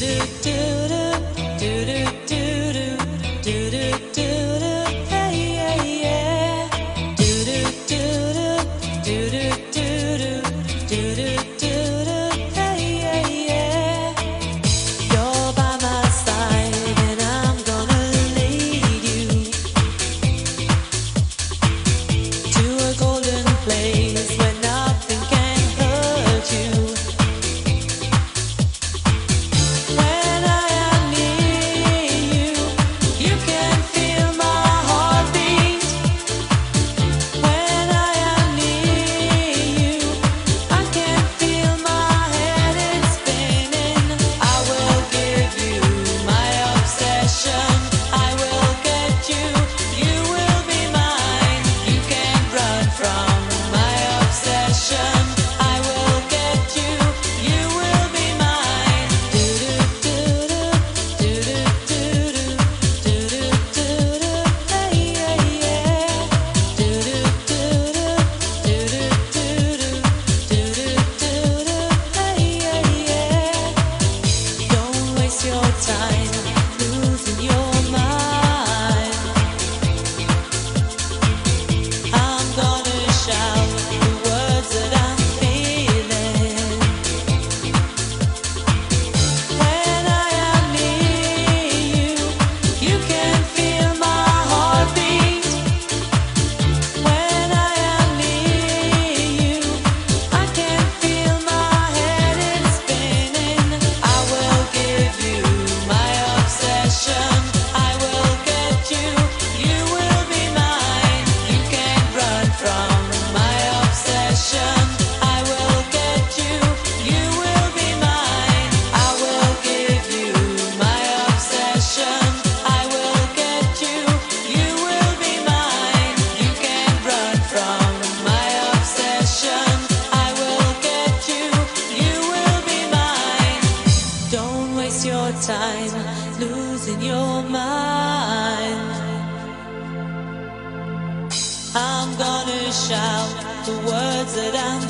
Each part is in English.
pictures from him.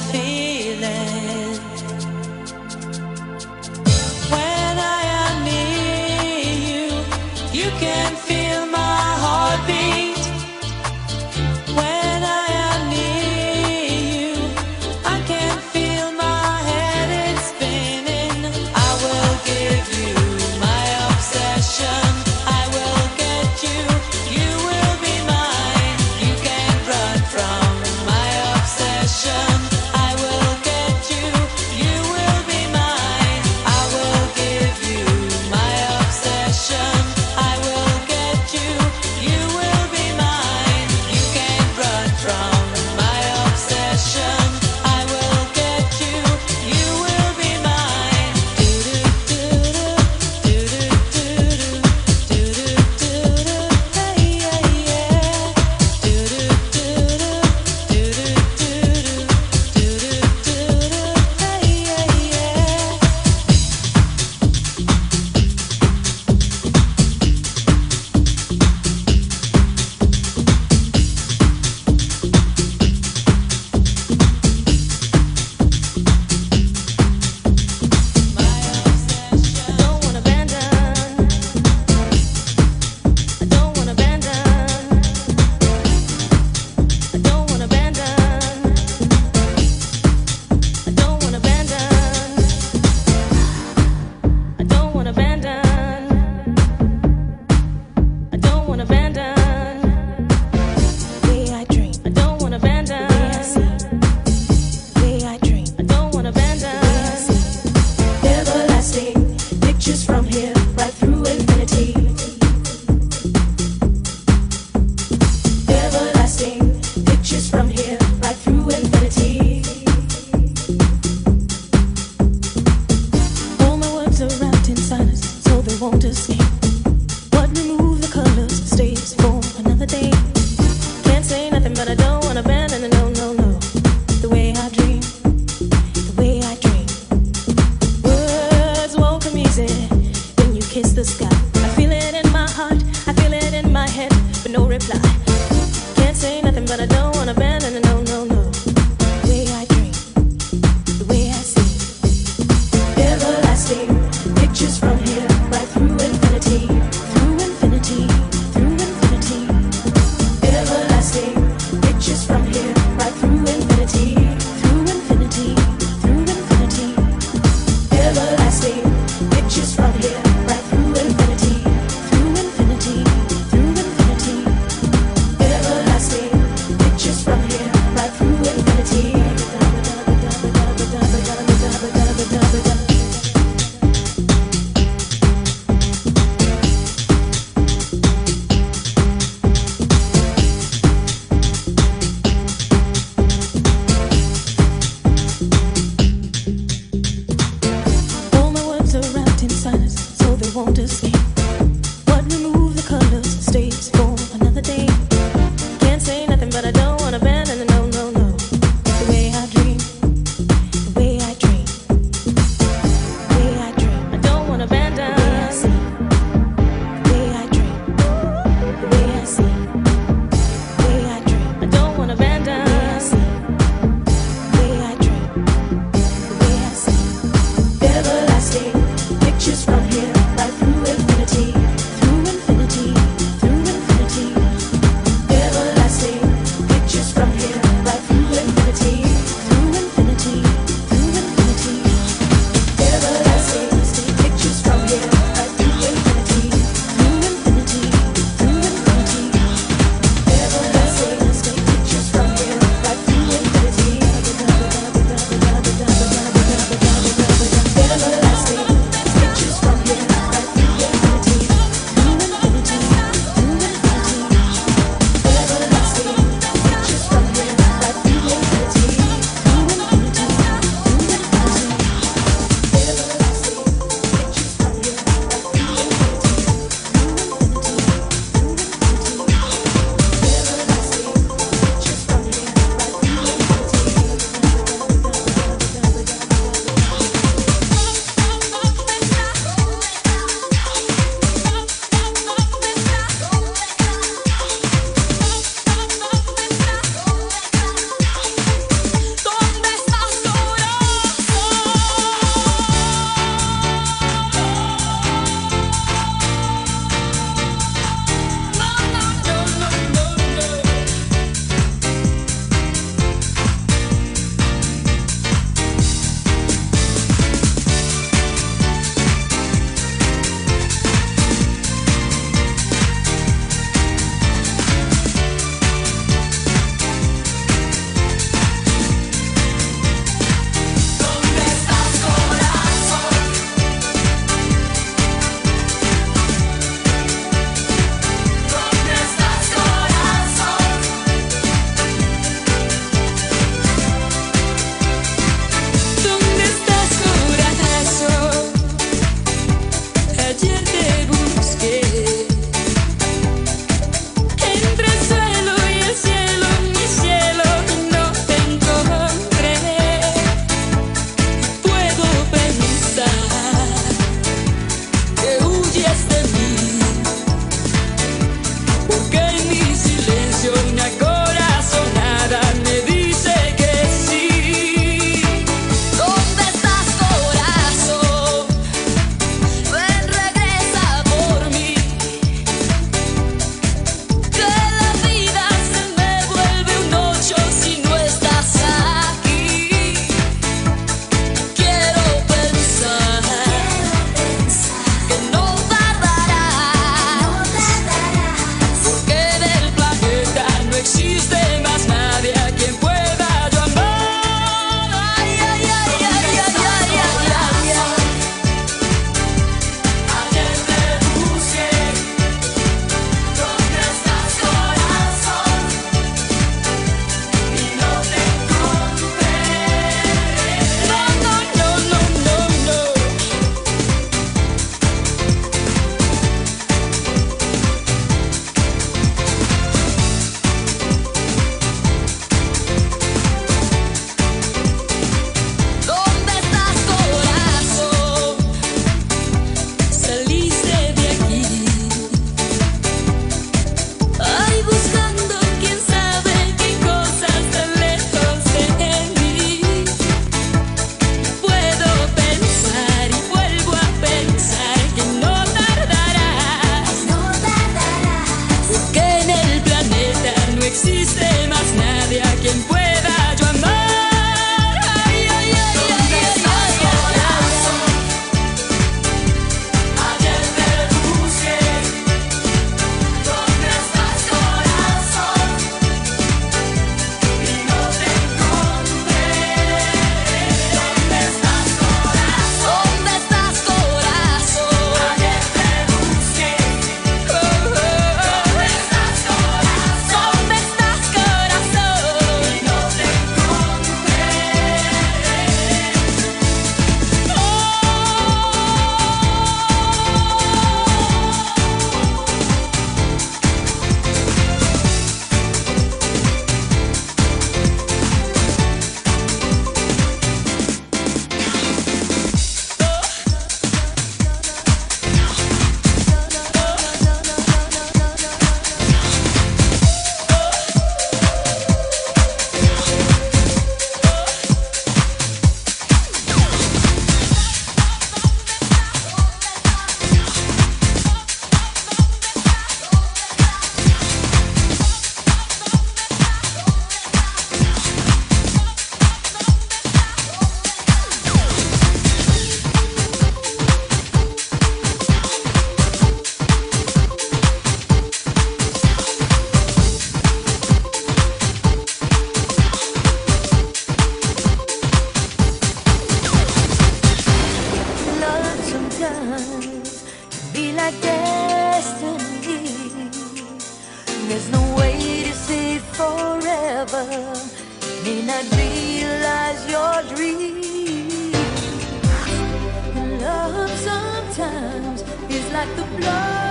Like the blowing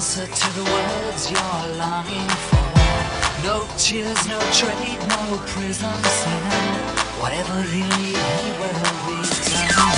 answer to the words you're longing for. No tears, no trade, no prison sin. Whatever you need, he will return.